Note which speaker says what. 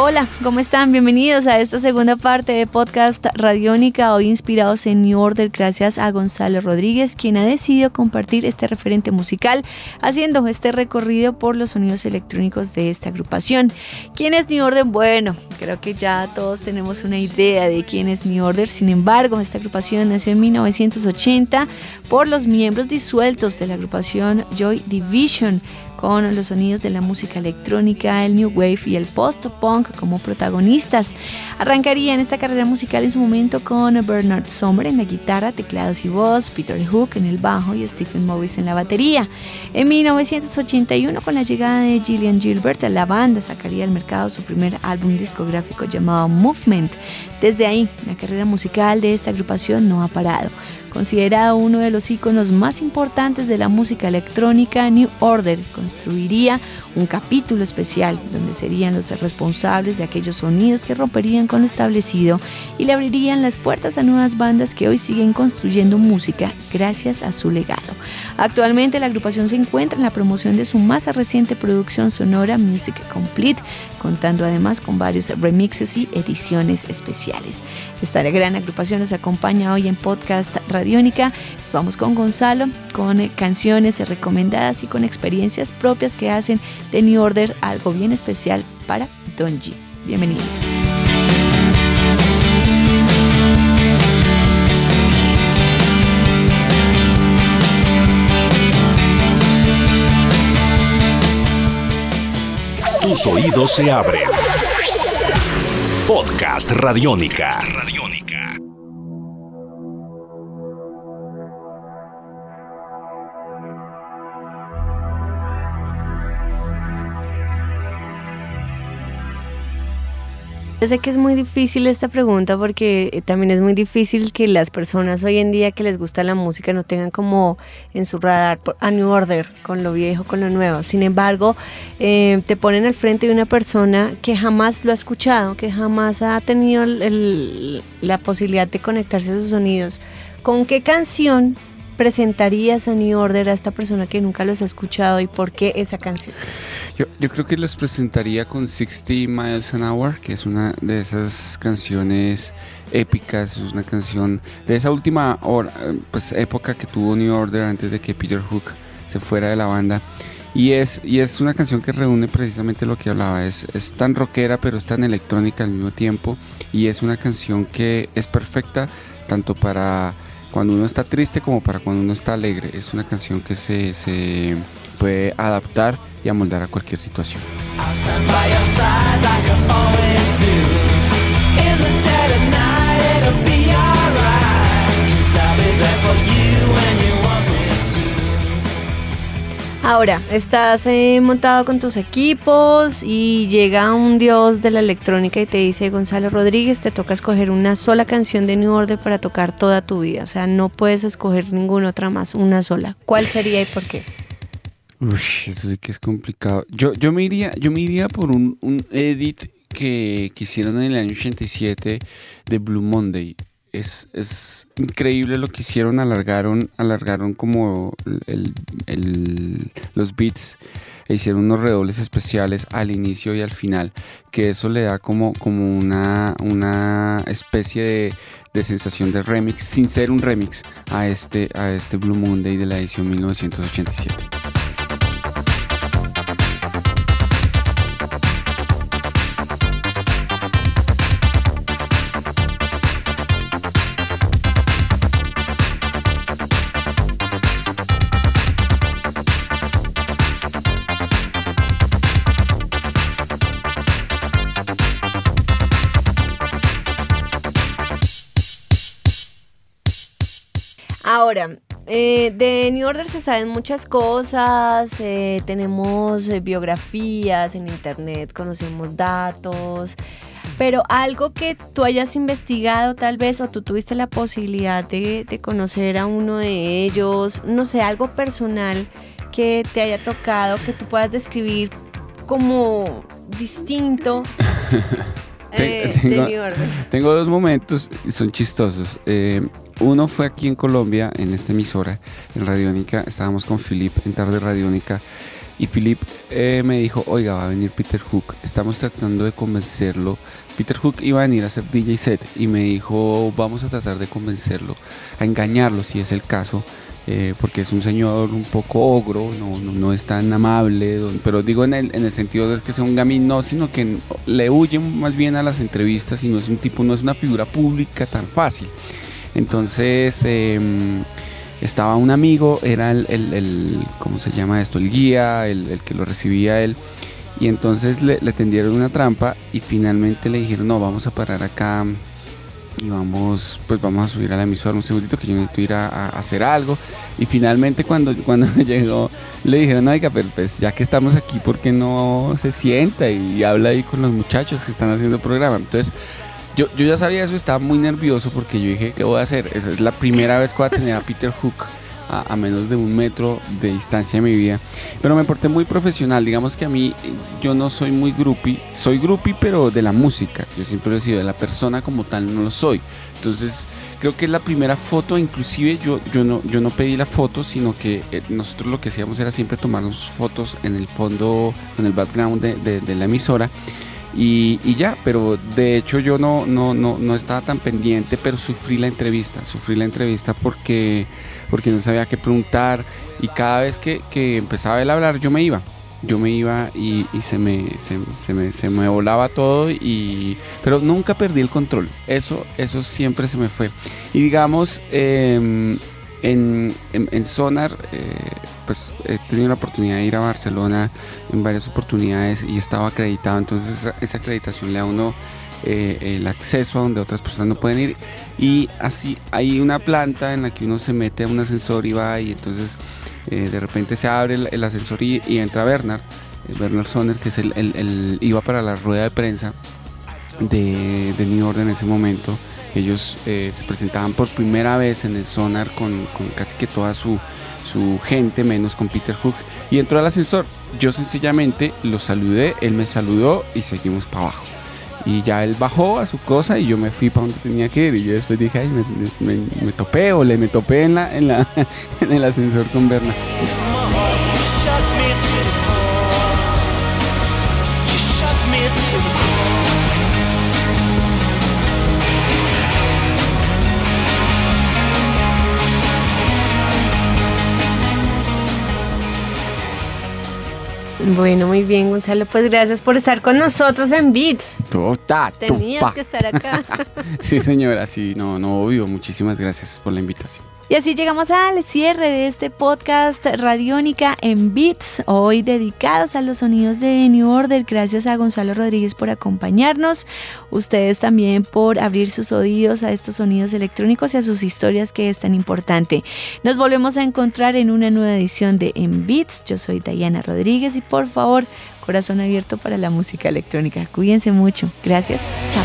Speaker 1: Hola, ¿cómo están? Bienvenidos a esta segunda parte de podcast Radiónica, hoy inspirados en New Order gracias a Gonzalo Rodríguez, quien ha decidido compartir este referente musical, haciendo este recorrido por los sonidos electrónicos de esta agrupación. ¿Quién es New Order? Bueno, creo que ya todos tenemos una idea de quién es New Order, sin embargo, esta agrupación nació en 1980 por los miembros disueltos de la agrupación Joy Division con los sonidos de la música electrónica, el new wave y el post-punk como protagonistas. Arrancaría en esta carrera musical en su momento con Bernard Sommer en la guitarra, teclados y voz, Peter Hook en el bajo y Stephen Morris en la batería. En 1981, con la llegada de Gillian Gilbert, la banda sacaría al mercado su primer álbum discográfico llamado Movement. Desde ahí, la carrera musical de esta agrupación no ha parado. Considerado uno de los íconos más importantes de la música electrónica, New Order construiría un capítulo especial donde serían los responsables de aquellos sonidos que romperían con lo establecido y le abrirían las puertas a nuevas bandas que hoy siguen construyendo música gracias a su legado. Actualmente la agrupación se encuentra en la promoción de su más reciente producción sonora Music Complete, contando además con varios remixes y ediciones especiales. Esta gran agrupación nos acompaña hoy en podcast Radiónica. Vamos con Gonzalo, con canciones recomendadas y con experiencias propias que hacen de New Order algo bien especial para Don G. Bienvenidos.
Speaker 2: Tus oídos se abren. Podcast Radiónica.
Speaker 1: Yo sé que es muy difícil esta pregunta porque eh, también es muy difícil que las personas hoy en día que les gusta la música no tengan como en su radar a New Order con lo viejo, con lo nuevo. Sin embargo, eh, te ponen al frente de una persona que jamás lo ha escuchado, que jamás ha tenido la posibilidad de conectarse a esos sonidos. ¿Con qué canción presentarías a New Order a esta persona que nunca los ha escuchado y por qué esa canción?
Speaker 3: Yo, yo, creo que los presentaría con 60 Miles an Hour, que es una de esas canciones épicas, es una canción de esa última hora, pues, época que tuvo New Order antes de que Peter Hook se fuera de la banda. Y es, y es una canción que reúne precisamente lo que hablaba, es, es tan rockera pero es tan electrónica al mismo tiempo y es una canción que es perfecta tanto para cuando uno está triste como para cuando uno está alegre. Es una canción que se, se puede adaptar y amoldar a cualquier situación.
Speaker 1: Ahora, estás eh, montado con tus equipos y llega un dios de la electrónica y te dice, Gonzalo Rodríguez, te toca escoger una sola canción de New Order para tocar toda tu vida. O sea, no puedes escoger ninguna otra más, una sola. ¿Cuál sería y por qué?
Speaker 3: Uy, eso sí que es complicado. Yo, yo, me, iría, yo me iría por un, un edit que, que hicieron en el año 87 de Blue Monday es, increíble lo que hicieron, alargaron, alargaron como los beats e hicieron unos redobles especiales al inicio y al final, que eso le da como, como una, una especie de, de, sensación de remix, sin ser un remix, a este, a este Blue Monday de la edición 1987.
Speaker 1: Ahora, eh, de New Order se saben muchas cosas, eh, tenemos eh, biografías en internet, conocemos datos, pero algo que tú hayas investigado tal vez o tú tuviste la posibilidad de, de conocer a uno de ellos, no sé, algo personal que te haya tocado, que tú puedas describir como distinto eh,
Speaker 3: tengo,
Speaker 1: de New Order.
Speaker 3: tengo dos momentos y son chistosos. Uno fue aquí en Colombia, en esta emisora, en Radiónica. Estábamos con Philip en Tarde Radiónica. Y Philip eh, me dijo, oiga, va a venir Peter Hook. Estamos tratando de convencerlo. Peter Hook iba a venir a hacer DJ set y me dijo, vamos a tratar de convencerlo, a engañarlo si es el caso. eh, porque es un señor un poco ogro, no, no, es tan amable, pero digo en el, en el sentido de que sea un gamín, no, sino que le huye más bien a las entrevistas y no es un tipo, no es una figura pública tan fácil. Entonces, em, estaba un amigo, era el, ¿cómo se llama esto? El guía, el, que lo recibía él. Y entonces le, tendieron una trampa y finalmente le dijeron, no, vamos a parar acá y vamos, pues vamos a subir a la emisora un segundito que yo necesito ir a, a hacer algo. Y finalmente cuando, cuando llegó le dijeron, oiga, pero pues ya que estamos aquí, ¿por qué no se sienta y, habla ahí con los muchachos que están haciendo el programa? Entonces yo, yo ya sabía eso, estaba muy nervioso porque yo dije, ¿qué voy a hacer? Esa es la primera vez que voy a tener a Peter Hook a, a menos de un metro de distancia de mi vida. Pero me porté muy profesional. Digamos que a mí yo no soy muy groupie. Soy groupie, pero de la música. Yo siempre lo he sido. De la persona como tal no lo soy. Entonces creo que es la primera foto. Inclusive yo, yo, no, yo no pedí la foto, sino que eh, nosotros lo que hacíamos era siempre tomarnos fotos en el fondo, en el background de, de- de la emisora. Y, ya, pero de hecho yo no, no, no, no estaba tan pendiente, pero sufrí la entrevista, sufrí la entrevista porque, porque no sabía qué preguntar y cada vez que, que empezaba él a hablar yo me iba, yo me iba y, se, me, se, se me, se me volaba todo, y, pero nunca perdí el control, eso, eso siempre se me fue. Y digamos, em, en, Sonar, eh, pues he tenido la oportunidad de ir a Barcelona en varias oportunidades y estaba acreditado, entonces esa, acreditación le da uno eh, el acceso a donde otras personas no pueden ir y así hay una planta en la que uno se mete a un ascensor y va y entonces eh, de repente se abre el, ascensor y, entra Bernard, Bernard Sonner que es el, iba para la rueda de prensa de, de New Order en ese momento. Ellos eh, se presentaban por primera vez en el Sonar con, casi que toda su, su gente, menos con Peter Hook, y entró al ascensor. Yo sencillamente lo saludé, él me saludó y seguimos para abajo. Y ya él bajó a su cosa y yo me fui para donde tenía que ir. Y yo después dije, ay, me, topé o le me topé en, la, en, la, en el ascensor con Berna.
Speaker 1: Bueno, muy bien, Gonzalo. Pues gracias por estar con nosotros en Beats.
Speaker 3: Tota,
Speaker 1: Tenías
Speaker 3: tupa.
Speaker 1: que estar acá.
Speaker 3: Sí, señora, sí, no, no, obvio. Muchísimas gracias por la invitación.
Speaker 1: Y así llegamos al cierre de este podcast Radiónica en Beats, hoy dedicados a los sonidos de New Order. Gracias a Gonzalo Rodríguez por acompañarnos, ustedes también por abrir sus oídos a estos sonidos electrónicos y a sus historias que es tan importante. Nos volvemos a encontrar en una nueva edición de En Beats. Yo soy Diana Rodríguez y por favor, corazón abierto para la música electrónica. Cuídense mucho. Gracias. Chao.